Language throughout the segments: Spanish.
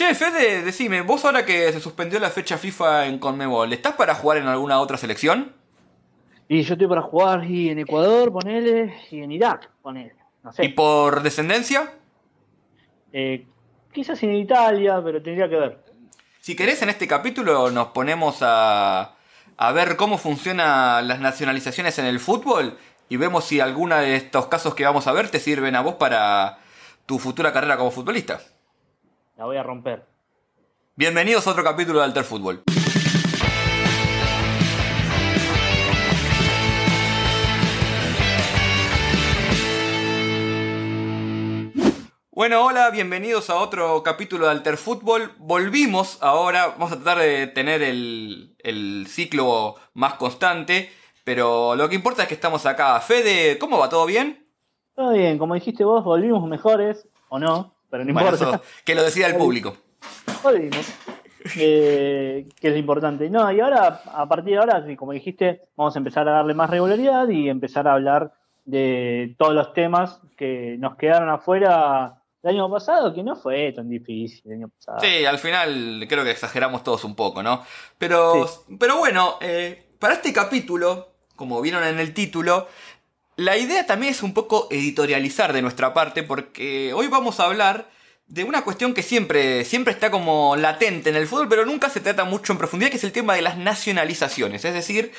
Che, Fede, decime, vos ahora que se suspendió la fecha FIFA en Conmebol, ¿estás para jugar en alguna otra selección? Y yo estoy para jugar y en Ecuador, ponele, y en Irak, ponele. No sé. ¿Y por descendencia? Eh, quizás en Italia, pero tendría que ver. Si querés, en este capítulo nos ponemos a, a ver cómo funcionan las nacionalizaciones en el fútbol y vemos si alguna de estos casos que vamos a ver te sirven a vos para tu futura carrera como futbolista. La voy a romper. Bienvenidos a otro capítulo de Alter Fútbol. Bueno, hola, bienvenidos a otro capítulo de Alter Fútbol. Volvimos ahora, vamos a tratar de tener el, el ciclo más constante, pero lo que importa es que estamos acá. Fede, ¿cómo va? ¿Todo bien? Todo bien, como dijiste vos, volvimos mejores, o no, pero no Bueno, importa. eso, que lo decida el público. Volvimos. Eh, que es importante. No, y ahora, a partir de ahora, como dijiste, vamos a empezar a darle más regularidad y empezar a hablar de todos los temas que nos quedaron afuera el año pasado, que no fue tan difícil el año pasado. Sí, al final creo que exageramos todos un poco, ¿no? Pero, pero bueno, eh, para este capítulo, como vieron en el título, la idea también es un poco editorializar de nuestra parte, porque hoy vamos a hablar de una cuestión que siempre, siempre está como latente en el fútbol, pero nunca se trata mucho en profundidad, que es el tema de las nacionalizaciones. Es decir,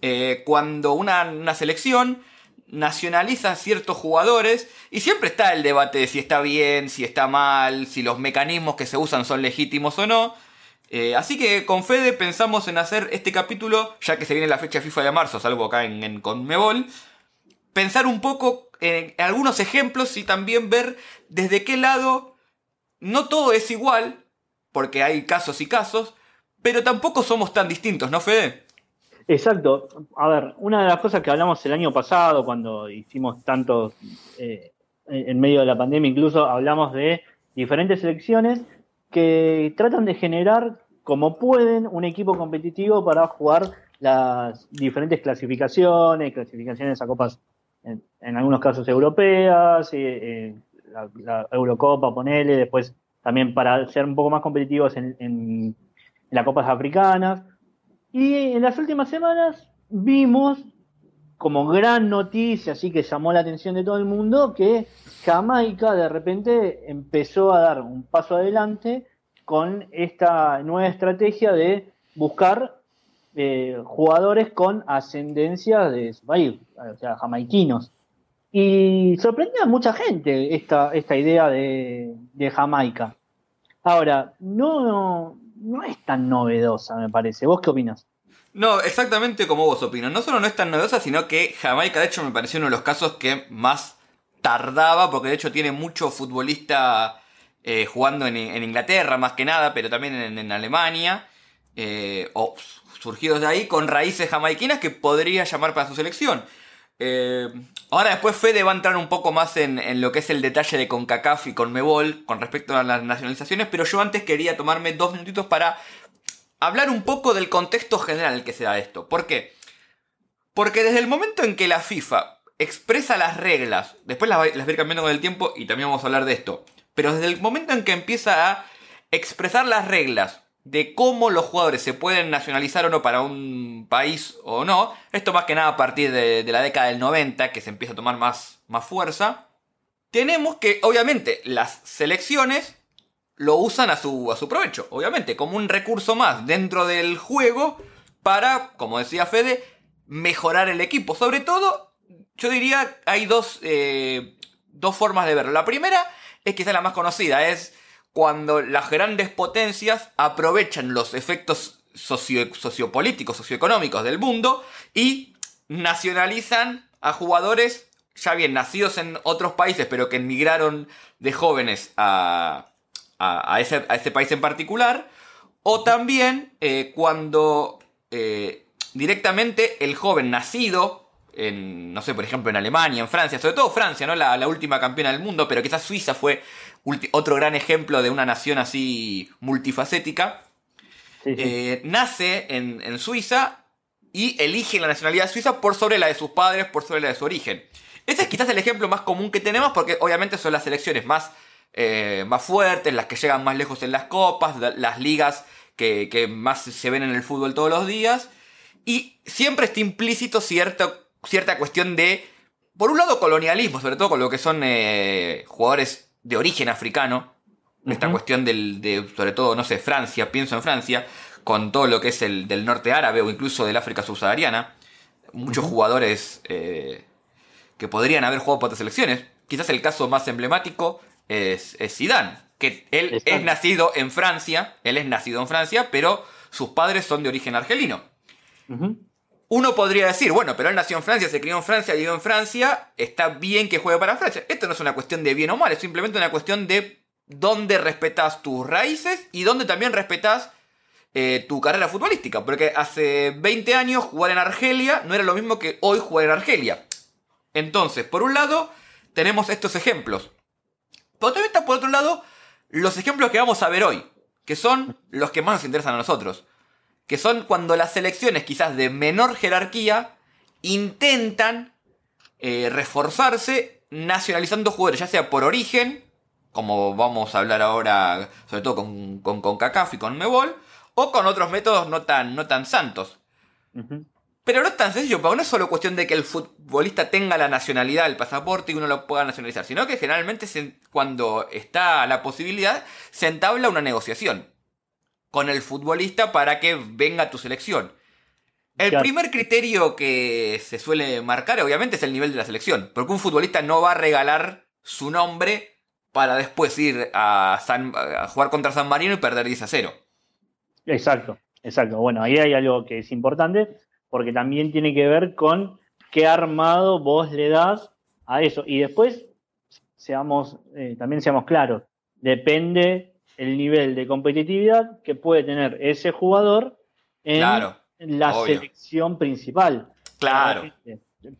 eh, cuando una, una selección nacionaliza ciertos jugadores y siempre está el debate de si está bien, si está mal, si los mecanismos que se usan son legítimos o no. Eh, así que con Fede pensamos en hacer este capítulo, ya que se viene la fecha FIFA de marzo, salvo acá en, en Conmebol, pensar un poco en algunos ejemplos y también ver desde qué lado no todo es igual, porque hay casos y casos, pero tampoco somos tan distintos, ¿no, Fede? Exacto. A ver, una de las cosas que hablamos el año pasado, cuando hicimos tantos, eh, en medio de la pandemia incluso, hablamos de diferentes selecciones que tratan de generar como pueden un equipo competitivo para jugar las diferentes clasificaciones, clasificaciones a copas, en, algunos casos europeas, eh, la, Eurocopa, ponele, después también para ser un poco más competitivos en las copas africanas. Y en las últimas semanas vimos como gran noticia, así que llamó la atención de todo el mundo, que Jamaica de repente empezó a dar un paso adelante con esta nueva estrategia de buscar eh, jugadores con ascendencia de su o sea, jamaiquinos. Y sorprendió a mucha gente esta, esta idea de, de Jamaica. Ahora, no, no es tan novedosa, me parece. ¿Vos qué opinas? No, exactamente como vos opinas. No solo no es tan novedosa, sino que Jamaica, de hecho, me pareció uno de los casos que más tardaba, porque de hecho tiene mucho futbolista eh, jugando en, en Inglaterra, más que nada, pero también en Alemania, eh, o surgidos de ahí, con raíces jamaiquinas que podría llamar para su selección. Eh, ahora después Fede va a entrar un poco más en, lo que es el detalle de CONCACAF y CONMEBOL con respecto a las nacionalizaciones, pero yo antes quería tomarme dos minutitos para hablar un poco del contexto general en que se da esto. ¿Por qué? Porque desde el momento en que la FIFA expresa las reglas, después las, va- las va a ir cambiando con el tiempo y también vamos a hablar de esto, pero desde el momento en que empieza a expresar las reglas de cómo los jugadores se pueden nacionalizar o no para un país o no, esto más que nada a partir de, de la década del 90, que se empieza a tomar más, más fuerza, tenemos que, obviamente, las selecciones lo usan a su, a su provecho, obviamente, como un recurso más dentro del juego para, como decía Fede, mejorar el equipo. Sobre todo, yo diría, hay dos, eh, dos formas de verlo. La primera es quizá la más conocida, es cuando las grandes potencias aprovechan los efectos socio- sociopolíticos, socioeconómicos del mundo y nacionalizan a jugadores ya bien nacidos en otros países, pero que emigraron de jóvenes a, a, ese, a ese país en particular. O también eh, cuando eh, directamente el joven nacido en, no sé, por ejemplo, en Alemania, en Francia, sobre todo Francia, ¿no? La, la última campeona del mundo, pero quizás Suiza fue otro gran ejemplo de una nación así multifacética. Sí, sí. Eh, nace en, en Suiza y elige la nacionalidad suiza por sobre la de sus padres, por sobre la de su origen. Ese es quizás el ejemplo más común que tenemos porque obviamente son las selecciones más eh, más fuertes, las que llegan más lejos en las copas, las ligas que, más se ven en el fútbol todos los días. Y siempre está implícito cierta, cierta cuestión de, por un lado, colonialismo, sobre todo con lo que son eh, jugadores de origen africano. Esta cuestión del, de, sobre todo, no sé, Francia, pienso en Francia, con todo lo que es el del norte árabe o incluso del África subsahariana. Muchos jugadores eh, que podrían haber jugado por otras selecciones. Quizás el caso más emblemático es, es Zidane, que él es nacido en Francia, él es nacido en Francia, pero sus padres son de origen argelino. Uno podría decir, bueno, pero él nació en Francia, se crió en Francia, vivió en Francia, está bien que juegue para Francia. Esto no es una cuestión de bien o mal, es simplemente una cuestión de dónde respetas tus raíces y dónde también respetas eh, tu carrera futbolística. Porque hace 20 años jugar en Argelia no era lo mismo que hoy jugar en Argelia. Entonces, por un lado, tenemos estos ejemplos. Pero también está por otro lado los ejemplos que vamos a ver hoy, que son los que más nos interesan a nosotros. Que son cuando las selecciones quizás de menor jerarquía intentan eh, reforzarse nacionalizando jugadores, ya sea por origen, como vamos a hablar ahora, sobre todo con, con, con y con Mebol, o con otros métodos no tan, no tan santos. Pero no es tan sencillo, porque no es solo cuestión de que el futbolista tenga la nacionalidad, el pasaporte y uno lo pueda nacionalizar, sino que generalmente cuando está la posibilidad se entabla una negociación con el futbolista para que venga tu selección. El primer criterio que se suele marcar obviamente es el nivel de la selección, porque un futbolista no va a regalar su nombre para después ir a, a jugar contra San Marino y perder 10 a 0. Exacto, exacto. Bueno, ahí hay algo que es importante porque también tiene que ver con qué armado vos le das a eso. Y después, seamos, eh, también seamos claros, depende el nivel de competitividad que puede tener ese jugador en la selección principal. Claro.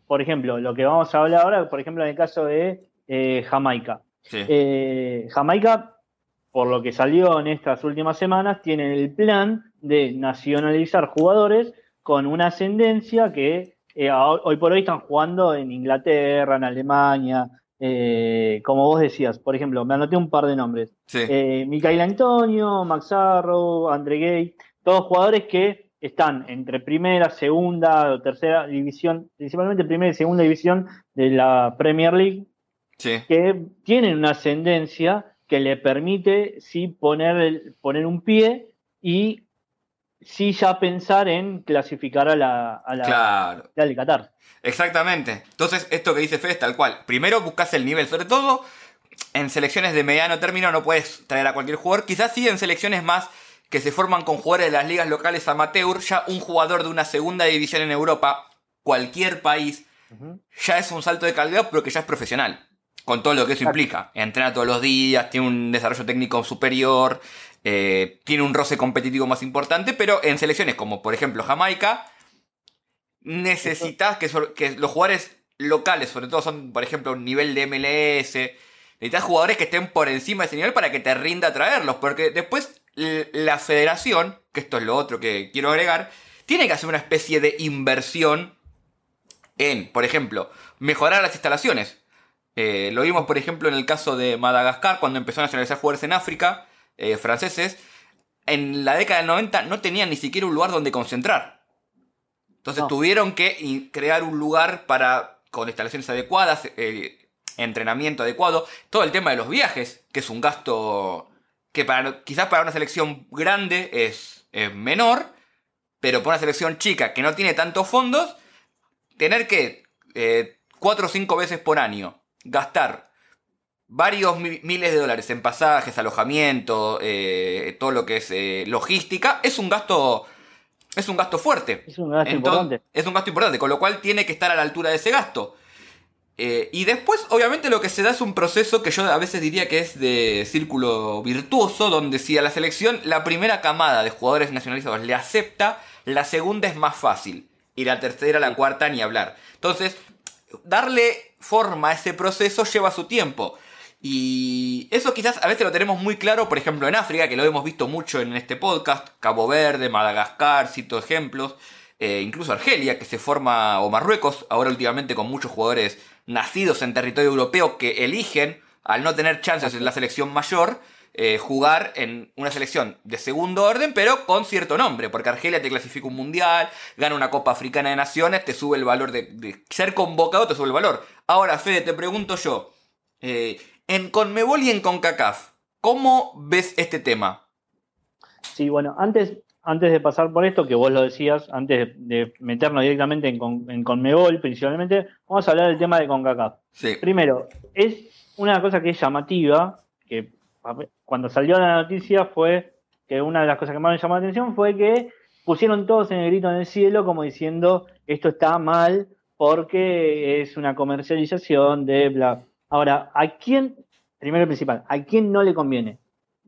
Por ejemplo, lo que vamos a hablar ahora, por ejemplo, en el caso de eh, Jamaica. Eh, Jamaica, por lo que salió en estas últimas semanas, tiene el plan de nacionalizar jugadores con una ascendencia que eh, hoy por hoy están jugando en Inglaterra, en Alemania, eh, como vos decías, por ejemplo, me anoté un par de nombres. Sí. Eh, Antonio, Max Arrow, Andre Gay, todos jugadores que están entre primera, segunda o tercera división, principalmente primera y segunda división de la Premier League, que tienen una ascendencia que le permite sí poner, poner un pie y sí ya pensar en clasificar a la, a la, claro. de Qatar. Exactamente. Entonces, esto que dice Fede es tal cual. Primero buscas el nivel, sobre todo en selecciones de mediano término no puedes traer a cualquier jugador. Quizás sí en selecciones más que se forman con jugadores de las ligas locales amateur, ya un jugador de una segunda división en Europa, cualquier país, ya es un salto de calidad, pero que ya es profesional. Con todo lo que eso implica. Entrena todos los días, tiene un desarrollo técnico superior, eh, tiene un roce competitivo más importante, pero en selecciones como por ejemplo Jamaica, necesitas que, los jugadores locales, sobre todo son por ejemplo un nivel de MLS, necesitas jugadores que estén por encima de ese nivel para que te rinda traerlos, porque después la federación, que esto es lo otro que quiero agregar, tiene que hacer una especie de inversión en, por ejemplo, mejorar las instalaciones. Eh, lo vimos, por ejemplo, en el caso de Madagascar, cuando empezó a nacionalizar jugadores en África, eh, franceses, en la década del 90 no tenían ni siquiera un lugar donde concentrar. Entonces tuvieron que crear un lugar para, con instalaciones adecuadas, eh, entrenamiento adecuado, todo el tema de los viajes, que es un gasto que para, quizás para una selección grande es, menor, pero para una selección chica que no tiene tantos fondos, tener que eh, cuatro o cinco veces por año gastar varios miles de dólares en pasajes, alojamiento, eh, todo lo que es eh, logística, es un gasto. Es un gasto fuerte. Es un gasto importante. Es un gasto importante, con lo cual tiene que estar a la altura de ese gasto. Eh, y después, obviamente, lo que se da es un proceso que yo a veces diría que es de círculo virtuoso, donde si a la selección la primera camada de jugadores nacionalizados le acepta, la segunda es más fácil. Y la tercera, la cuarta, ni hablar. Entonces, darle forma a ese proceso lleva su tiempo. Y eso quizás a veces lo tenemos muy claro, por ejemplo, en África, que lo hemos visto mucho en este podcast, Cabo Verde, Madagascar, cito ejemplos, eh, incluso Argelia, que se forma, o Marruecos, ahora últimamente con muchos jugadores nacidos en territorio europeo que eligen al no tener chances en la selección mayor, eh, jugar en una selección de segundo orden, pero con cierto nombre, porque Argelia te clasifica un mundial, gana una Copa Africana de Naciones, te sube el valor de, ser convocado, te sube el valor. Ahora, Fede, te pregunto yo, eh, en Conmebol y en CONCACAF, ¿cómo ves este tema? Sí, bueno, antes, antes de pasar por esto, que vos lo decías, antes de, meternos directamente en, en, Conmebol principalmente, vamos a hablar del tema de CONCACAF. Sí. Primero, es una cosa que es llamativa, que cuando salió la noticia fue que una de las cosas que más me llamó la atención fue que pusieron todos en el grito en el cielo como diciendo esto está mal porque es una comercialización de bla. Ahora, ¿a quién, primero y principal, a quién no le conviene?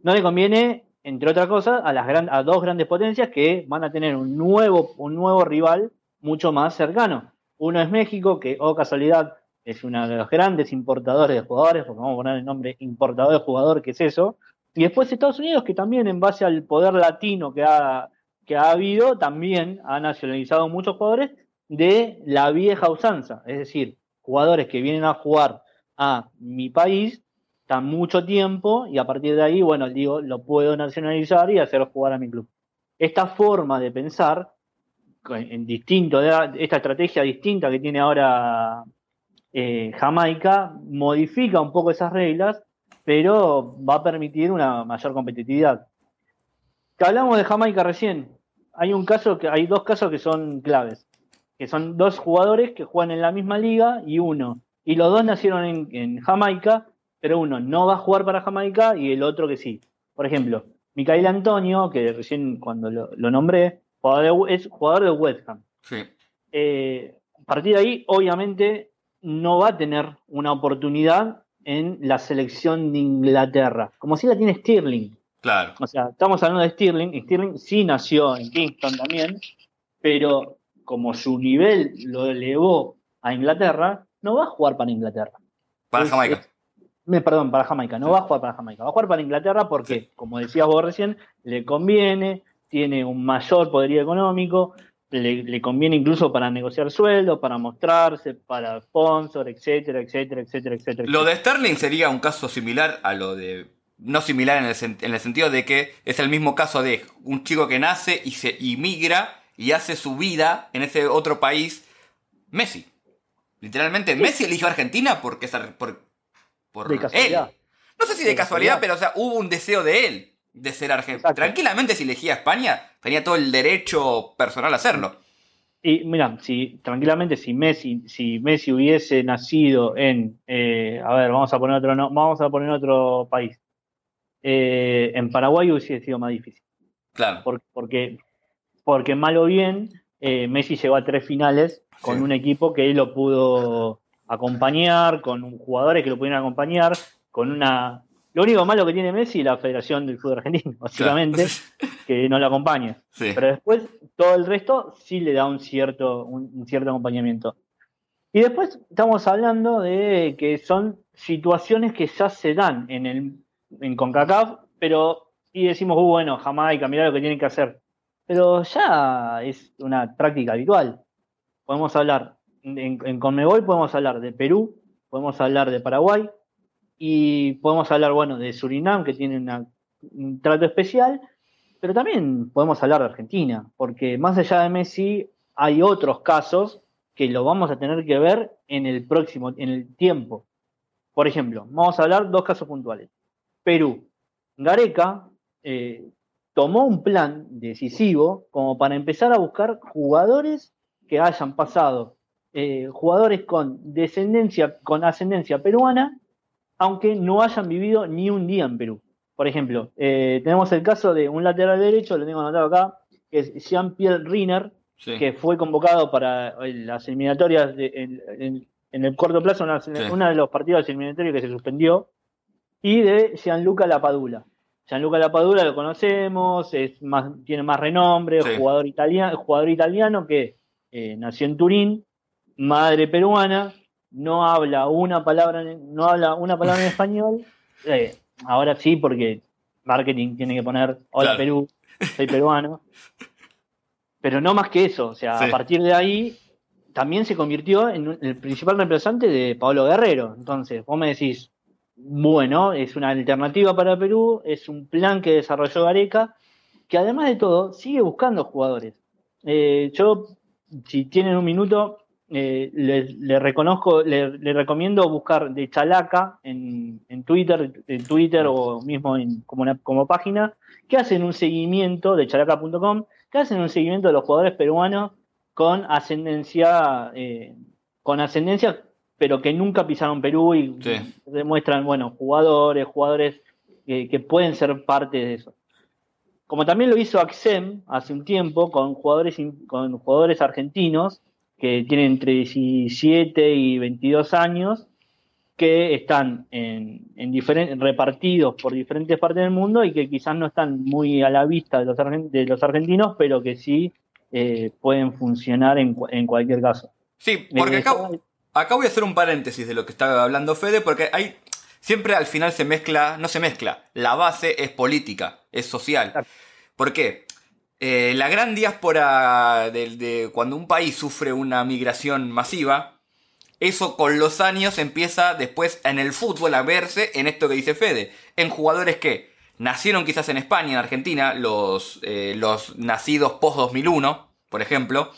No le conviene, entre otras cosas, a, las a dos grandes potencias que van a tener un nuevo, un nuevo rival mucho más cercano. Uno es México, que, oh casualidad, es uno de los grandes importadores de jugadores, porque vamos a poner el nombre importador de jugador, que es eso. Y después Estados Unidos, que también en base al poder latino que ha, que ha habido, también ha nacionalizado muchos jugadores de la vieja usanza. Es decir, jugadores que vienen a jugar a mi país, están mucho tiempo y a partir de ahí, bueno, digo, lo puedo nacionalizar y hacer jugar a mi club. Esta forma de pensar, en distinto, esta estrategia distinta que tiene ahora eh, Jamaica modifica un poco esas reglas, pero va a permitir una mayor competitividad. Hablamos de Jamaica recién, hay un caso que hay dos casos que son claves, que son dos jugadores que juegan en la misma liga y uno, y los dos nacieron en, Jamaica, pero uno no va a jugar para Jamaica y el otro que sí. Por ejemplo, Micael Antonio, que recién cuando lo, nombré, es jugador de West Ham. Eh, a partir de ahí, obviamente, no va a tener una oportunidad en la selección de Inglaterra, como si la tiene Stirling. Claro. O sea, estamos hablando de Stirling, y Stirling sí nació en Kingston también, pero como su nivel lo elevó a Inglaterra, no va a jugar para Inglaterra. Para Jamaica. me, perdón, para Jamaica, no va a jugar para Jamaica, va a jugar para Inglaterra porque, como decías vos recién, le conviene, tiene un mayor poderío económico, le, conviene incluso para negociar sueldos, para mostrarse, para sponsor, etcétera, etcétera, etcétera, etcétera. Lo de Sterling sería un caso similar a lo de. No similar en el, en el sentido de que es el mismo caso de un chico que nace y se inmigra y hace su vida en ese otro país. Messi. Literalmente, Messi eligió Argentina porque por, por de casualidad. No sé si de, casualidad, pero o sea, hubo un deseo de él de ser argentino. Tranquilamente, si elegía España, tenía todo el derecho personal a hacerlo. Y mira, si tranquilamente si Messi, si Messi hubiese nacido en, eh, a ver, vamos a poner otro, no, vamos a poner otro país. Eh, en Paraguay hubiese sido más difícil. Claro. Porque, porque, mal o bien, eh, Messi llegó a tres finales con un equipo que lo pudo acompañar, con jugadores que lo pudieron acompañar, con una lo único malo que tiene Messi es la Federación del Fútbol Argentino, básicamente, que no lo acompaña. Pero después todo el resto sí le da un cierto, un, cierto acompañamiento. Y después estamos hablando de que son situaciones que ya se dan en, el, en CONCACAF, pero y decimos, uh, bueno, Jamaica, mirá lo que tienen que hacer. Pero ya es una práctica habitual. Podemos hablar, en, en Conmebol podemos hablar de Perú, podemos hablar de Paraguay, y podemos hablar, bueno, de Surinam, que tiene un trato especial, pero también podemos hablar de Argentina, porque más allá de Messi hay otros casos que lo vamos a tener que ver en el próximo, en el tiempo. Por ejemplo, vamos a hablar dos casos puntuales. Perú. Gareca eh, tomó un plan decisivo como para empezar a buscar jugadores que hayan pasado, eh, jugadores con descendencia, con ascendencia peruana aunque no hayan vivido ni un día en Perú. Por ejemplo, eh, tenemos el caso de un lateral derecho, lo tengo anotado acá, que es Jean-Pierre Riner, que fue convocado para las eliminatorias en, el corto plazo, uno de los partidos eliminatorios que se suspendió, y de Gianluca Lapadula. Gianluca Lapadula lo conocemos, es más, tiene más renombre, jugador, italiano, jugador italiano que eh, nació en Turín, madre peruana, no habla una palabra, no habla una palabra en español, eh, ahora sí, porque marketing tiene que poner hola Perú, soy peruano. Pero no más que eso, o sea, a partir de ahí también se convirtió en el principal reemplazante de Pablo Guerrero. Entonces, vos me decís, bueno, es una alternativa para Perú, es un plan que desarrolló Gareca, que además de todo sigue buscando jugadores. Eh, yo, si tienen un minuto, eh, le, reconozco, le, recomiendo buscar de Chalaca en, Twitter, en Twitter o mismo en, como, como página, que hacen un seguimiento de chalaca.com, que hacen un seguimiento de los jugadores peruanos con ascendencia, eh, con ascendencia pero que nunca pisaron Perú y demuestran, bueno, jugadores, jugadores que, pueden ser parte de eso. Como también lo hizo Axem hace un tiempo con jugadores, con jugadores argentinos que tienen entre 17 y 22 años, que están en, diferentes, repartidos por diferentes partes del mundo y que quizás no están muy a la vista de los, de los argentinos, pero que sí eh, pueden funcionar en, cualquier caso. Sí, porque acá, Acá voy a hacer un paréntesis de lo que estaba hablando Fede, porque hay. Siempre al final se mezcla, no se mezcla, la base es política, es social. ¿Por qué? Eh, la gran diáspora de, cuando un país sufre una migración masiva, eso con los años empieza después en el fútbol a verse en esto que dice Fede, en jugadores que nacieron quizás en España, en Argentina, los, eh, los nacidos post 2001, por ejemplo.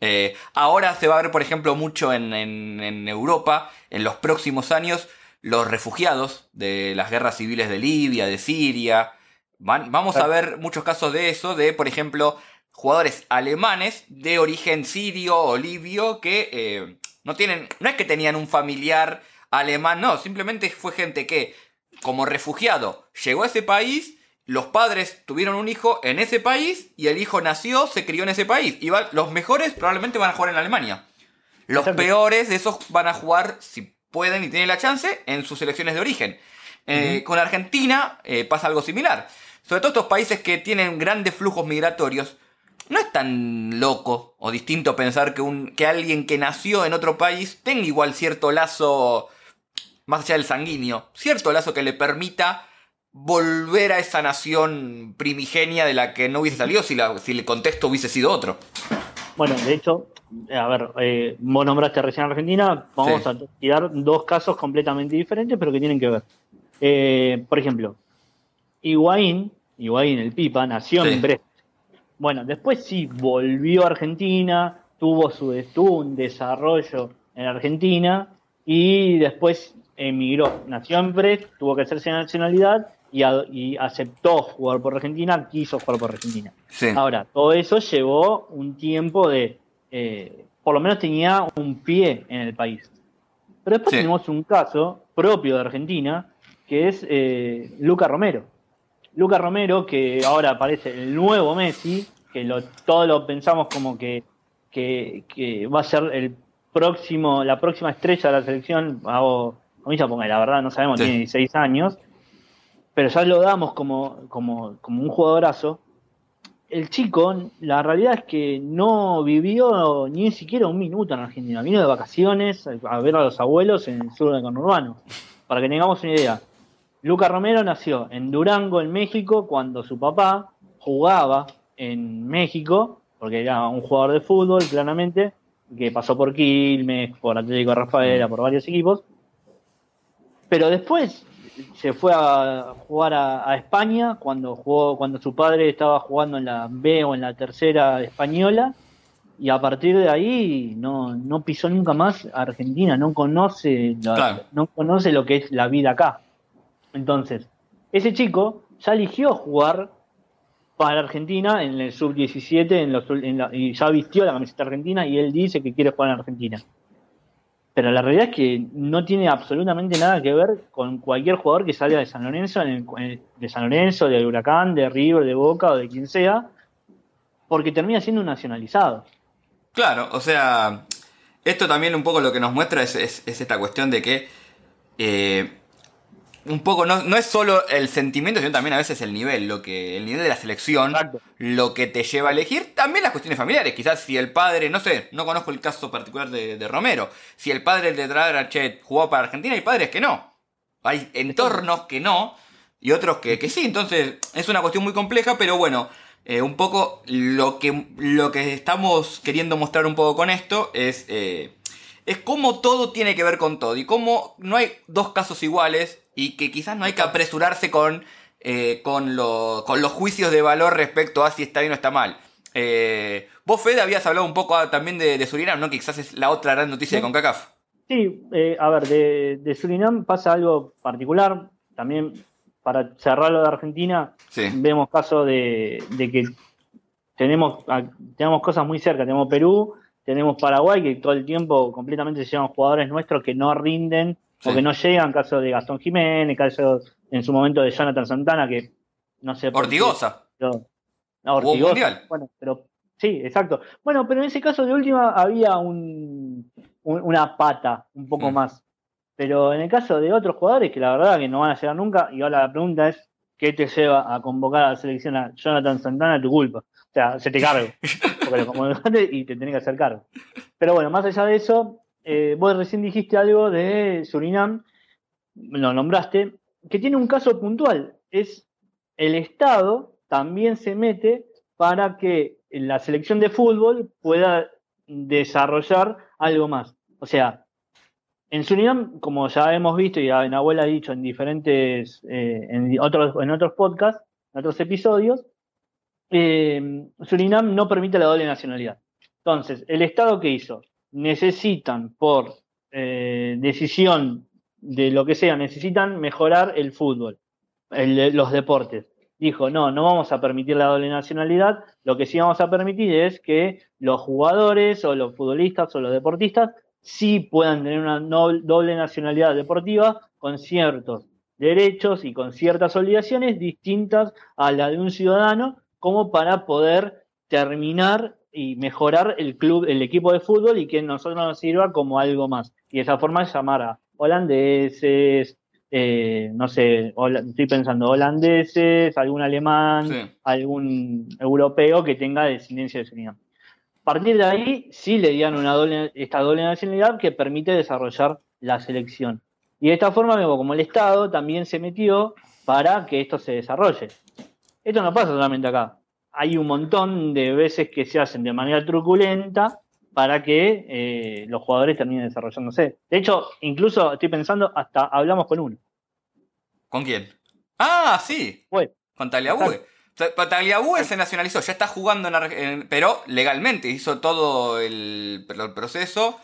Eh, ahora se va a ver, por ejemplo, mucho en, Europa, en los próximos años, los refugiados de las guerras civiles de Libia, de Siria. vamos a ver muchos casos de eso, de, por ejemplo, jugadores alemanes de origen sirio o libio que eh, no tienen, no es que tenían un familiar alemán, no, simplemente fue gente que, como refugiado, llegó a ese país los padres tuvieron un hijo en ese país y el hijo nació, se crió en ese país. Y los mejores probablemente van a jugar en Alemania. Los peores de esos van a jugar, si pueden y tienen la chance, en sus selecciones de origen. Eh, con Argentina eh, pasa algo similar. Sobre todo estos países que tienen grandes flujos migratorios, no es tan loco o distinto pensar que, un, que alguien que nació en otro país tenga igual cierto lazo, más allá del sanguíneo, cierto lazo que le permita volver a esa nación primigenia de la que no hubiese salido si, la, si el contexto hubiese sido otro. Bueno, de hecho, a ver, eh, vos nombraste recién Argentina, vamos a tirar dos casos completamente diferentes, pero que tienen que ver. Eh, por ejemplo, Higuaín, Higuaín el Pipa, nació en Brest. Bueno, después sí volvió a Argentina, tuvo, su, tuvo un desarrollo en Argentina y después emigró. Nació en Brest, tuvo que hacerse nacionalidad y, aceptó jugar por Argentina, quiso jugar por Argentina. Ahora, todo eso llevó un tiempo de, eh, por lo menos tenía un pie en el país. Pero después tenemos un caso propio de Argentina, que es eh, Luca Romero. Luca Romero, que ahora aparece el nuevo Messi, que lo, todos lo pensamos como que, que, va a ser el próximo, la próxima estrella de la selección, hago comillas porque la verdad no sabemos, tiene 16 años, pero ya lo damos como, como, un jugadorazo. El chico, la realidad es que no vivió ni siquiera un minuto en Argentina. Vino de vacaciones a ver a los abuelos en el sur del conurbano. Para que tengamos una idea. Luca Romero nació en Durango, en México, cuando su papá jugaba en México, porque era un jugador de fútbol, claramente, que pasó por Quilmes, por Atlético Rafaela, por varios equipos. Pero después se fue a jugar a, España cuando jugó, cuando su padre estaba jugando en la B o en la tercera española, y a partir de ahí no, no pisó nunca más a Argentina, no conoce, no conoce lo que es la vida acá. Entonces, ese chico ya eligió jugar para Argentina en el sub-17 en y ya vistió la camiseta argentina y él dice que quiere jugar en Argentina pero la realidad es que no tiene absolutamente nada que ver con cualquier jugador que salga de San Lorenzo, de San Lorenzo, de Huracán, de River, de Boca o de quien sea, porque termina siendo un nacionalizado. Claro, o sea, esto también un poco lo que nos muestra es, esta cuestión de que eh, un poco, no, no, es solo el sentimiento, sino también a veces el nivel, lo que, el nivel de la selección, lo que te lleva a elegir, también las cuestiones familiares, quizás si el padre, no sé, no conozco el caso particular de, Romero, si el padre de Dradrachet jugó para Argentina, hay padres que no, hay entornos que no, y otros que, que sí, entonces es una cuestión muy compleja, pero bueno, eh, un poco lo que, lo que estamos queriendo mostrar un poco con esto es... Eh, es cómo todo tiene que ver con todo y cómo no hay dos casos iguales y que quizás no hay que apresurarse con, eh, con, con los juicios de valor respecto a si está bien o está mal. Eh, vos, Fede, habías hablado un poco ah, también de, Surinam, ¿no? Que quizás es la otra gran noticia de CONCACAF. Sí, eh, a ver, de, Surinam pasa algo particular. También, para cerrarlo de Argentina, vemos casos de, que tenemos, tenemos cosas muy cerca. Tenemos Perú, tenemos Paraguay, que todo el tiempo completamente se llaman jugadores nuestros que no rinden o que no llegan. Caso de Gastón Jiménez, caso en su momento de Jonathan Santana, que no sé. Ortigosa. No, Bueno, pero sí, exacto. Bueno, pero en ese caso de última había un, una pata un poco mm. más. Pero en el caso de otros jugadores que la verdad que no van a llegar nunca, y ahora la pregunta es, ¿qué te lleva a convocar a la selección a Jonathan Santana tu culpa? O sea, se te cargo. Porque como y te tenés que hacer cargo. Pero bueno, más allá de eso, eh, vos recién dijiste algo de Surinam, lo nombraste, que tiene un caso puntual. Es el Estado también se mete para que la selección de fútbol pueda desarrollar algo más. O sea, en Surinam, como ya hemos visto y Abuela ha dicho en diferentes, eh, en, otros, en otros podcasts, en otros episodios, eh, Surinam no permite la doble nacionalidad. Entonces, el Estado que hizo, necesitan por eh, decisión de lo que sea, necesitan mejorar el fútbol, los deportes. Dijo, no, no vamos a permitir la doble nacionalidad, lo que sí vamos a permitir es que los jugadores o los futbolistas o los deportistas sí puedan tener una doble nacionalidad deportiva con ciertos derechos y con ciertas obligaciones distintas a la de un ciudadano, como para poder terminar y mejorar el club, el equipo de fútbol y que nosotros nos sirva como algo más. Y de esa forma llamar a holandeses, eh, no sé, estoy pensando holandeses, algún alemán, algún europeo que tenga descendencia de Surinam. A partir de ahí, sí le dieron una doble, esta doble nacionalidad que permite desarrollar la selección. Y de esta forma, como el Estado también se metió para que esto se desarrolle. Esto no pasa solamente acá. Hay un montón de veces que se hacen de manera truculenta para que eh, los jugadores terminen desarrollándose. De hecho, incluso estoy pensando, hasta hablamos con uno. ¿Con quién? Ah, sí. Con Taliabue. Taliabue se nacionalizó, ya está jugando en, pero legalmente, hizo todo el, proceso.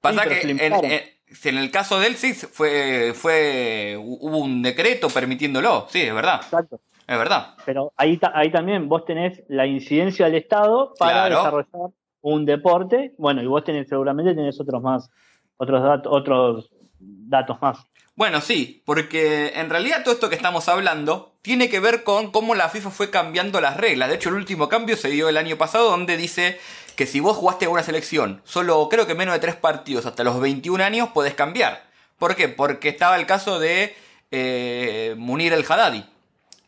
Pasa que en, el caso de él sí fue, fue, hubo un decreto permitiéndolo, sí, es verdad. Exacto. Es verdad. Pero ahí, ahí también vos tenés la incidencia del Estado para desarrollar un deporte, bueno, y vos tenés, seguramente tenés otros más, otros, datos otros datos más. Bueno, sí, porque en realidad todo esto que estamos hablando tiene que ver con cómo la FIFA fue cambiando las reglas. De hecho, el último cambio se dio el año pasado donde dice que si vos jugaste a una selección solo creo que menos de tres partidos hasta los 21 años podés cambiar. ¿Por qué? Porque estaba el caso de eh, Munir el Haddadi,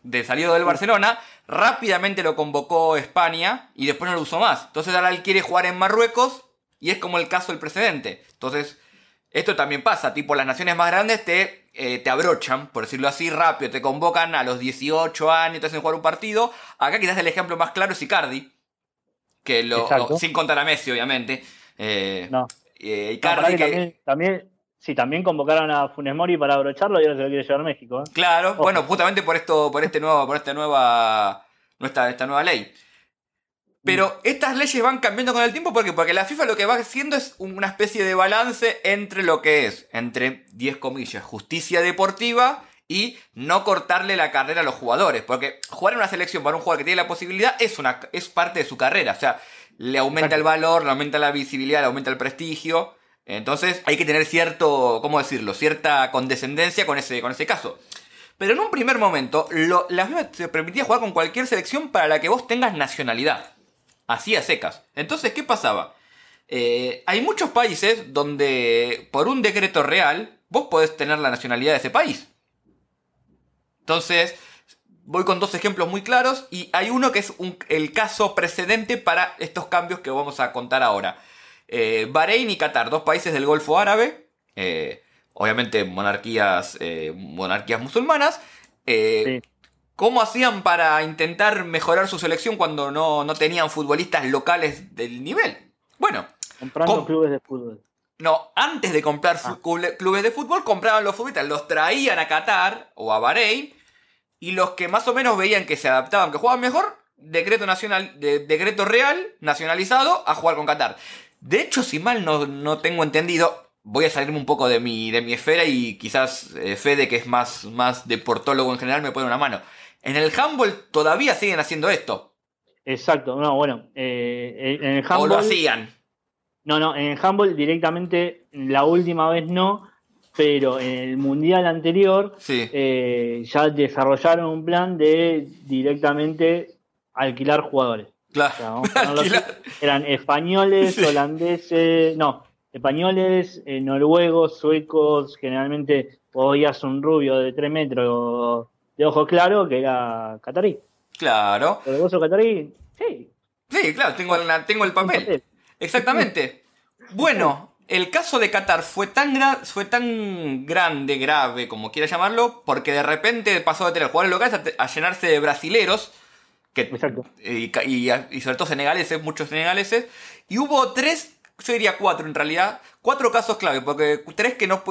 de salido del Barcelona, rápidamente lo convocó España y después no lo usó más. Entonces ahora él quiere jugar en Marruecos y es como el caso del precedente. Entonces, esto también pasa, tipo las naciones más grandes te, eh, te abrochan, por decirlo así, rápido, te convocan a los 18 años, te hacen jugar un partido. Acá quizás el ejemplo más claro es Icardi, que lo, sin contar a Messi, obviamente. Eh, no. Eh, Icardi que... también Sí, también convocaron a Funes Mori para abrocharlo y ahora se lo quiere llevar a México. ¿eh? Claro, bueno, justamente por esto, por este nuevo, por esta nueva, esta, esta nueva ley. Pero mm. estas leyes van cambiando con el tiempo ¿por porque la FIFA lo que va haciendo es una especie de balance entre lo que es, entre 10 comillas, justicia deportiva y no cortarle la carrera a los jugadores. Porque jugar en una selección para un jugador que tiene la posibilidad es, una, es parte de su carrera. O sea, le aumenta el valor, le aumenta la visibilidad, le aumenta el prestigio. Entonces hay que tener cierto, ¿cómo decirlo? Cierta condescendencia con ese, con ese caso. Pero en un primer momento, la FIFA te permitía jugar con cualquier selección para la que vos tengas nacionalidad. Así a secas. Entonces, ¿qué pasaba? Eh, hay muchos países donde por un decreto real vos podés tener la nacionalidad de ese país. Entonces, voy con dos ejemplos muy claros y hay uno que es el caso precedente para estos cambios que vamos a contar ahora. Eh, Bahrein y Qatar, dos países del Golfo Árabe, eh, obviamente monarquías, eh, monarquías musulmanas. ¿Cómo hacían para intentar mejorar su selección cuando no, tenían futbolistas locales del nivel? Bueno. Comprando clubes de fútbol. No, antes de comprar Ah. clubes de fútbol, compraban los futbolistas, los traían a Qatar o a Bahrein, y los que más o menos veían que se adaptaban, que jugaban mejor, decreto nacional, de, decreto real, nacionalizado, a jugar con Qatar. De hecho, si mal no, no tengo entendido, voy a salirme un poco de mi, de mi esfera y quizás eh, Fede, que es más, más deportólogo en general, me pone una mano. En el handball todavía siguen haciendo esto. Exacto, no, bueno, eh, en el O lo hacían. No, no, en el handball directamente, la última vez no, pero en el mundial anterior Sí. eh, ya desarrollaron un plan de directamente alquilar jugadores. Claro. O sea. Eran españoles, Sí. holandeses, no, españoles, eh, noruegos, suecos, generalmente podías un rubio de 3 metros de ojo claro que era catarí. Claro. ¿Pero vos sos catarí? Sí. Sí, claro, tengo, la- tengo el papel. Exactamente. Bueno, el caso de Qatar fue tan, gra- fue tan grande, grave, como quiera llamarlo, porque de repente pasó de tener jugadores locales a, a llenarse de brasileros, que, Exacto. y, ca- y- y sobre todo senegaleses, muchos senegaleses, y hubo tres, yo diría cuatro en realidad, cuatro casos clave, porque tres que no,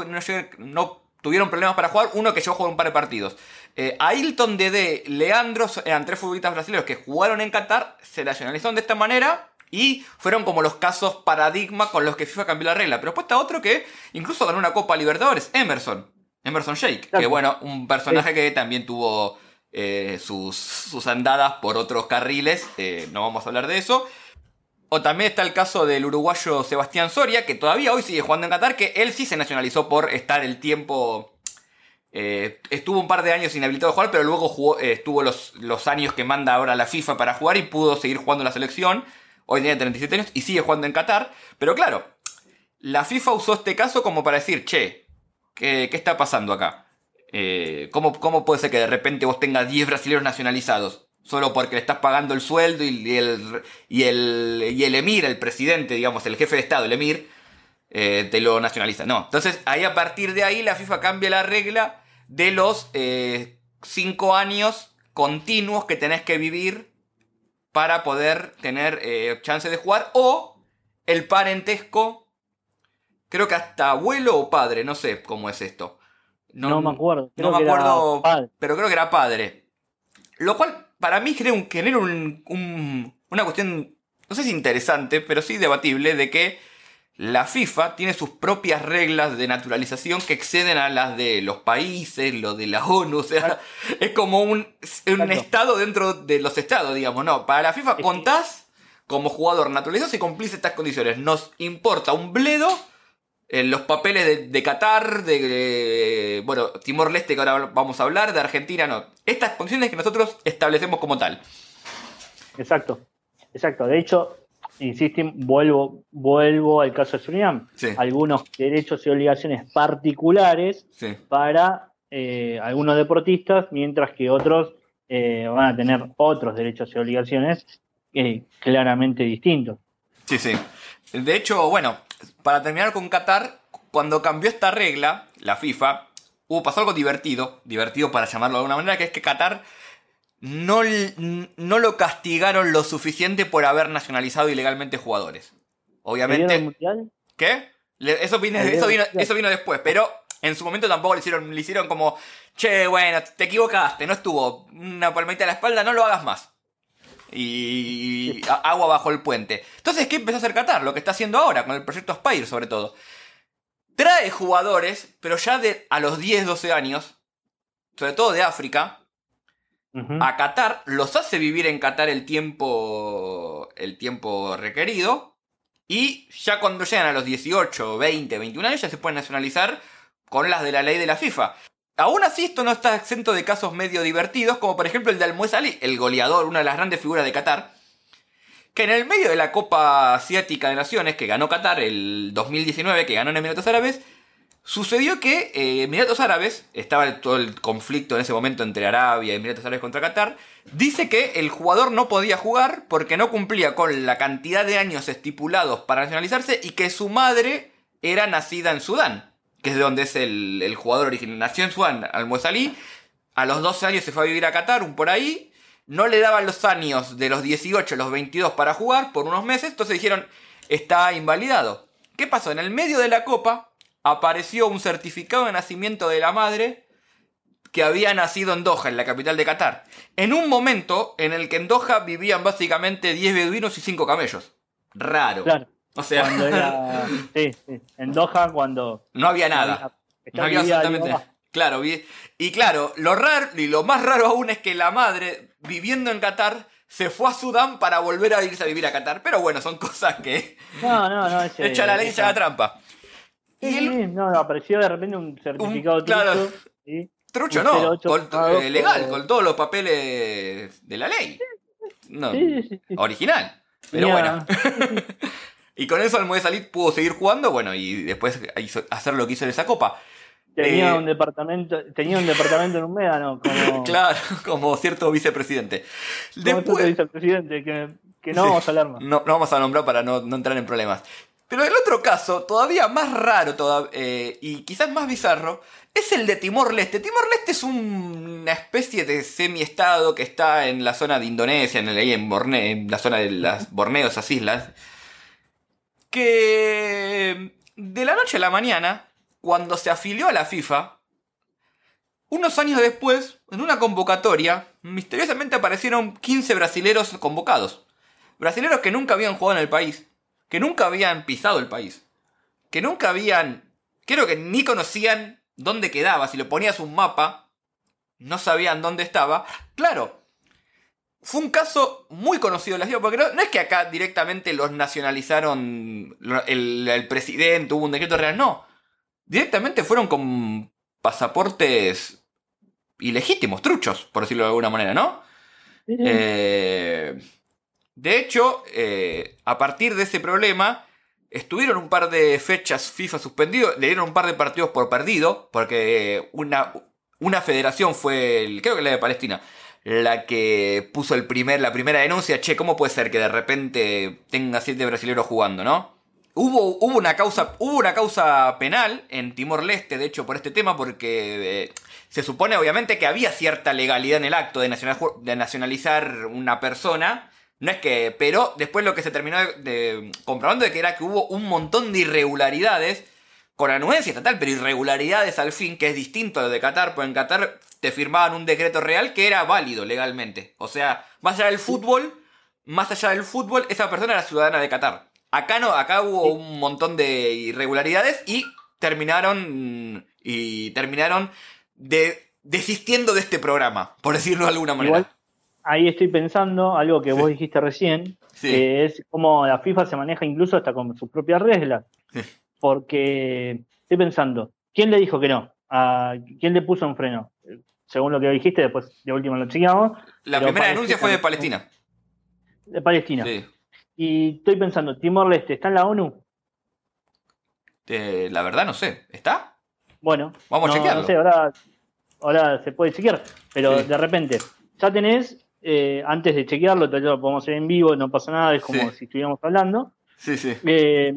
tuvieron problemas para jugar, uno que llegó a jugar un par de partidos. Eh, Ailton, Dede, Leandro eran tres futbolistas brasileños que jugaron en Qatar, se nacionalizaron de esta manera y fueron como los casos paradigma con los que FIFA cambió la regla. Pero después está otro que incluso ganó una Copa Libertadores, Emerson. Emerson Shake, que bueno, un personaje que también tuvo eh, sus, andadas por otros carriles, eh, no vamos a hablar de eso. O también está el caso del uruguayo Sebastián Soria, que todavía hoy sigue jugando en Qatar, que él sí se nacionalizó por estar el tiempo... eh, estuvo un par de años inhabilitado de jugar, pero luego estuvo los, años que manda ahora la FIFA para jugar y pudo seguir jugando la selección. Hoy tiene 37 años y sigue jugando en Qatar. Pero claro, la FIFA usó este caso como para decir, che, ¿qué, qué está pasando acá? Eh, ¿cómo, ¿Cómo puede ser que de repente vos tengas 10 brasileños nacionalizados? Solo porque le estás pagando el sueldo y, el, y, el, y el emir, el presidente, digamos, el jefe de Estado, el emir, eh, te lo nacionaliza. No. Entonces, ahí a partir de ahí la FIFA cambia la regla de los 5 años continuos que tenés que vivir para poder tener eh, chance de jugar o el parentesco, creo que hasta abuelo o padre, no sé cómo es esto. No, me acuerdo. no me acuerdo, pero creo que era padre. Lo cual para mí genera, un, genera un- un- una cuestión, no sé si interesante, pero sí debatible, de que la FIFA tiene sus propias reglas de naturalización que exceden a las de los países, lo de la ONU, o sea, es como un, un estado dentro de los estados, digamos, no, para la FIFA contás como jugador naturalizado si cumplís estas condiciones. Nos importa un bledo eh, los papeles de, de Qatar, de, de, bueno, Timor-Leste, que ahora vamos a hablar, de Argentina, no. Estas condiciones que nosotros establecemos como tal. Exacto. Exacto. De hecho, insisten, vuelvo, vuelvo al caso de Surinam. Sí. Algunos derechos y obligaciones particulares Sí. para eh, algunos deportistas, mientras que otros eh, van a tener otros derechos y obligaciones eh, claramente distintos. Sí, sí. De hecho, bueno, para terminar con Qatar, cuando cambió esta regla, la FIFA, hubo, pasó algo divertido, divertido para llamarlo de alguna manera, que es que Qatar no, no lo castigaron lo suficiente por haber nacionalizado ilegalmente jugadores. ¿Periodo Obviamente... mundial? ¿Qué? Le- Eso, vino, El eso, dedo- vino, eso vino después, pero en su momento tampoco le hicieron, le hicieron como, che, bueno, te equivocaste, no estuvo una palmadita a la espalda, no lo hagas más. Y agua bajo el puente. Entonces, ¿qué empezó a hacer Qatar? Lo que está haciendo ahora, con el proyecto Aspire sobre todo. Trae jugadores, pero ya de a los 10, 12 años, sobre todo de África, a Qatar, los hace vivir en Qatar el tiempo, el tiempo requerido. Y ya cuando llegan a los 18, 20, 21 años ya se pueden nacionalizar con las de la ley de la FIFA. Aún así esto no está exento de casos medio divertidos, como por ejemplo el de Almuez Ali, el goleador, una de las grandes figuras de Qatar, que en el medio de la Copa Asiática de Naciones que ganó Qatar el 2019, que ganó en Emiratos Árabes, Sucedió que eh, Emiratos Árabes, estaba todo el conflicto en ese momento entre Arabia y Emiratos Árabes contra Qatar, dice que el jugador no podía jugar porque no cumplía con la cantidad de años estipulados para nacionalizarse y que su madre era nacida en Sudán, que es de donde es el, jugador original. Nació en Sudán, al Ali, a los 12 años se fue a vivir a Qatar, un por ahí, no le daban los años de los 18 a los 22 para jugar por unos meses, entonces dijeron, está invalidado. ¿Qué pasó? En el medio de la copa apareció un certificado de nacimiento de la madre que había nacido en Doha, en la capital de Qatar. En un momento en el que en Doha vivían básicamente 10 beduinos y 5 camellos. Raro. Claro. O sea, Cuando era. Sí, sí. En Doha, cuando. no había nada. No había absolutamente. Claro, y claro, lo raro y lo más raro aún es que la madre, viviendo en Qatar, se fue a Sudán para volver a irse a vivir a Qatar. Pero bueno, son cosas que No, no, no. Ese, echa la ley, echa la trampa. Sí, Y no, no, apareció de repente un certificado Un- claro. trucho, trucho no, 08 con- firmado eh, legal, con todos los papeles de la ley. No, Sí, sí, sí. original. Pero bueno. Y con eso Almohade Salit pudo seguir jugando, bueno, y después hizo- hacer lo que hizo en esa copa. Tenía Eh, un departamento, tenía un departamento en un médano, como, Claro, como cierto vicepresidente. como Después, tú te dice el presidente, que, que no Sí. vamos a hablar más. No, no vamos a nombrar para no, no entrar en problemas. Pero el otro caso, todavía más raro toda- eh, y quizás más bizarro, es el de Timor-Leste. Timor-Leste es un- una especie de semi-estado que está en la zona de Indonesia, en, el- en, Borne- en la zona de las Borneo, esas islas. Que de la noche a la mañana, cuando se afilió a la FIFA, unos años después, en una convocatoria, misteriosamente aparecieron 15 brasileros convocados. Brasileros que nunca habían jugado en el país, que nunca habían pisado el país, que nunca habían, creo que ni conocían dónde quedaba, si le ponías un mapa, no sabían dónde estaba. Claro, fue un caso muy conocido en la ciudad, porque no, no es que acá directamente los nacionalizaron el, el presidente, hubo un decreto real, no. Directamente fueron con pasaportes ilegítimos, truchos, por decirlo de alguna manera, ¿no? Sí. Eh, de hecho, eh, a partir de ese problema, estuvieron un par de fechas FIFA suspendidos, le dieron un par de partidos por perdido, porque una, una federación fue, el- creo que la de Palestina, la que puso el primer, la primera denuncia, che, ¿cómo puede ser que de repente tenga siete brasileños jugando, no? Hubo, hubo, una causa, hubo una causa penal en Timor-Leste, de hecho, por este tema, porque eh, se supone obviamente que había cierta legalidad en el acto de, nacional- de nacionalizar una persona. No es que. Pero después lo que se terminó de, comprobando de que era que hubo un montón de irregularidades con anuencia estatal, pero irregularidades al fin, que es distinto a lo de Qatar, pues en Qatar te firmaban un decreto real que era válido legalmente. O sea, más allá del fútbol, más allá del fútbol, esa persona era ciudadana de Qatar. Acá no, acá hubo un montón de irregularidades y terminaron. Y terminaron de, desistiendo de este programa, por decirlo de alguna manera. Igual, ahí estoy pensando algo que Sí. vos dijiste recién, Sí. que es como la FIFA se maneja incluso hasta con sus propias reglas. Sí. Porque estoy pensando, ¿quién le dijo que no? ¿A ¿Quién le puso un freno? Según lo que dijiste, después de último lo chequeamos, La primera denuncia fue de Palestina. de Palestina. Sí. Y estoy pensando, Timor-Leste, ¿está en la ONU? Eh, la verdad no sé. ¿Está? Bueno, Vamos a chequearlo. no sé, ahora, ahora se puede chequear, pero Sí. de repente, ya tenés, eh, antes de chequearlo, todavía lo podemos hacer en vivo, no pasa nada, es como Sí. si estuviéramos hablando. Sí, sí. Eh,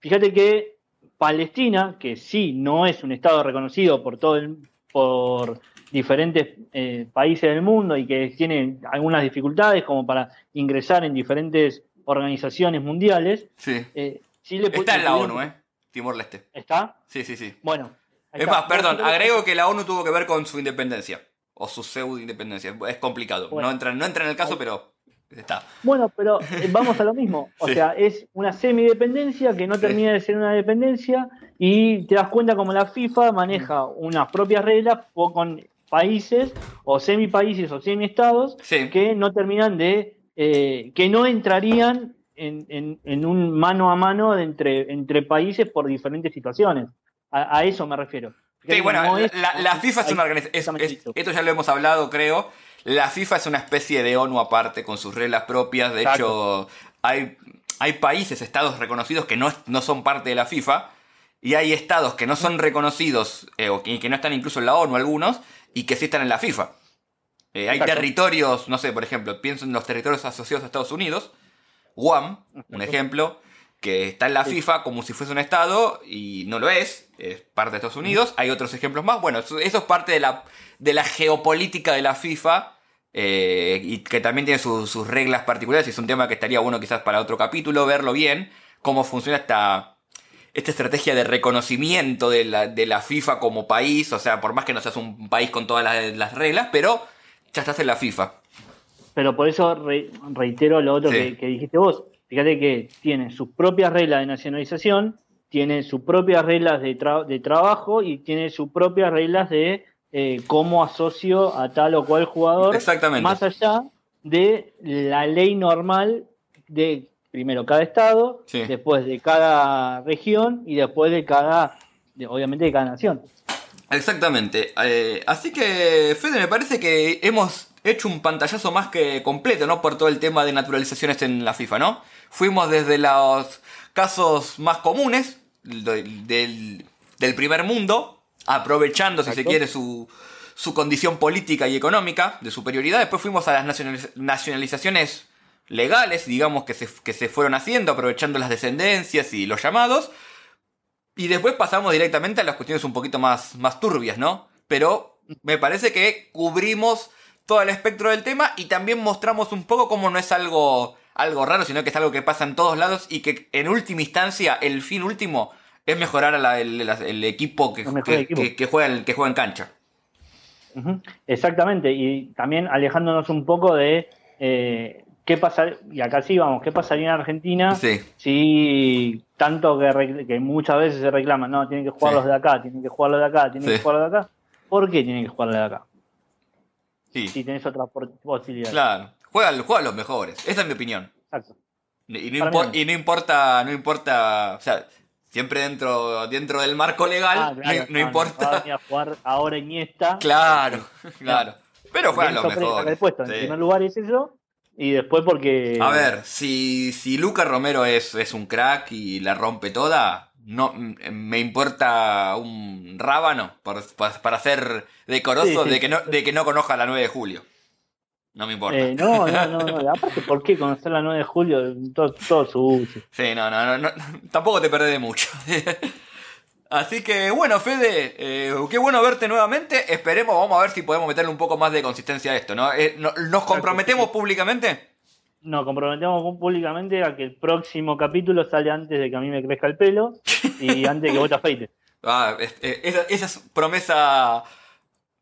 fíjate que Palestina, que sí no es un estado reconocido por todo el, por diferentes eh, países del mundo y que tiene algunas dificultades como para ingresar en diferentes organizaciones mundiales, Sí. eh, sí le Está en la ONU, ¿eh? Timor-Leste. ¿Está? Sí, sí, sí. Bueno. Es está. más, perdón, agrego que la ONU tuvo que ver con su independencia. O su pseudo-independencia. Es complicado. Bueno. No, entra, no entra en el caso, pero está. Bueno, pero eh, vamos a lo mismo. O Sí. sea, es una semidependencia que no termina de ser una dependencia y te das cuenta como la FIFA maneja unas propias reglas con países o semipaíses o semiestados Sí. que no terminan de, eh, que no entrarían en, en- en un mano a mano de entre, entre países por diferentes situaciones. A, a eso me refiero. Sí, bueno, no es- la, la FIFA es una organización. esto ya lo hemos hablado, creo. La FIFA es una especie de ONU aparte, con sus reglas propias. De Exacto. hecho, hay, hay países, estados reconocidos que no, no son parte de la FIFA. Y hay estados que no son reconocidos, eh, o que, que no están incluso en la ONU algunos, y que sí están en la FIFA. Eh, hay Exacto. territorios, no sé, por ejemplo, pienso en los territorios asociados a Estados Unidos. Guam, un ejemplo, que está en la Sí. FIFA como si fuese un estado y no lo es, es parte de Estados Unidos. Hay otros ejemplos más. Bueno, eso, eso es parte de la, de la geopolítica de la FIFA eh, y que también tiene sus- sus reglas particulares. Y es un tema que estaría bueno quizás para otro capítulo verlo bien, cómo funciona esta, esta estrategia de reconocimiento de la, de la FIFA como país, o sea, por más que no seas un país con todas las, reglas, pero ya estás en la FIFA. Pero por eso reitero lo otro que, dijiste vos. Fíjate que tiene sus propias reglas de nacionalización, tiene sus propias reglas de, de trabajo y tiene sus propias reglas de eh, cómo asocio a tal o cual jugador. Exactamente. Más allá de la ley normal de primero cada estado, después de cada región y después de cada, obviamente de cada nación. Exactamente. Eh, así que, Fede, me parece que hemos hecho un pantallazo más que completo, ¿no? Por todo el tema de naturalizaciones en la FIFA, ¿no? Fuimos desde los casos más comunes del, primer mundo, aprovechando, si se quiere, su, su condición política y económica de superioridad. Después fuimos a las nacionalizaciones legales, digamos, que se, que se fueron haciendo, aprovechando las descendencias y los llamados. Y después pasamos directamente a las cuestiones un poquito más, más turbias, ¿no? Pero me parece que cubrimos todo el espectro del tema y también mostramos un poco cómo no es algo, algo raro, sino que es algo que pasa en todos lados y que en última instancia, el fin último, es mejorar el, equipo, que, que, juega, que juega en cancha. Exactamente, y también alejándonos un poco de eh, ¿qué pasa? Y acá sí vamos, ¿qué pasaría en Argentina si tanto que, muchas veces se reclaman, no, tienen que jugar los de acá, tienen que jugar los de acá, tienen que jugar los de acá? ¿Por qué tienen que jugar los de acá? Sí. Si tenés otra posibilidad. Claro, juegan, juegan los mejores, esa es mi opinión. Exacto. Y no, importa, no importa, o sea, siempre dentro, dentro del marco legal, ah, no, importa. a jugar ahora Iniesta. Claro, claro. Pero juegan los mejores. En primer lugar es eso, y después porque... A ver, si, si Lucas Romero es, es un crack y la rompe toda, no me importa un rábano para ser decoroso De, que no, de que no conozca la 9 de julio. No me importa. Eh, no, no, no, no. Aparte, ¿por qué conocer la 9 de julio? Todo, todo su uso. Sí, no, no, no, Tampoco te perdés de mucho. Así que bueno, Fede, eh, qué bueno verte nuevamente. Esperemos, vamos a ver si podemos meterle un poco más de consistencia a esto, ¿no? Eh, ¿Nos comprometemos públicamente? Nos comprometemos públicamente a que el próximo capítulo sale antes de que a mí me crezca el pelo y antes de que vos te afeites. Ah, esa, esa es promesa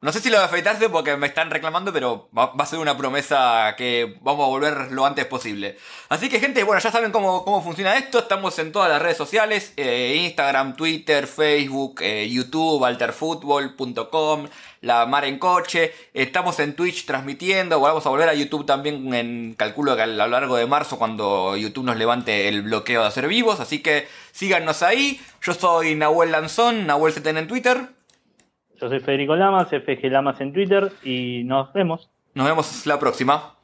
no sé si lo de afeitarse porque me están reclamando, pero va, a ser una promesa que vamos a volver lo antes posible. Así que gente, bueno, ya saben cómo, cómo funciona esto. Estamos en todas las redes sociales. Eh, Instagram, Twitter, Facebook, eh, YouTube, alterfutbol.com, La Mar en Coche. Estamos en Twitch transmitiendo. Vamos a volver a YouTube también en calculo que a lo largo de marzo cuando YouTube nos levante el bloqueo de hacer vivos. Así que síganos ahí. Yo soy Nahuel Lanzón, Nahuel CTN en Twitter. Yo soy Federico Lamas, FG Lamas en Twitter y nos vemos. Nos vemos la próxima.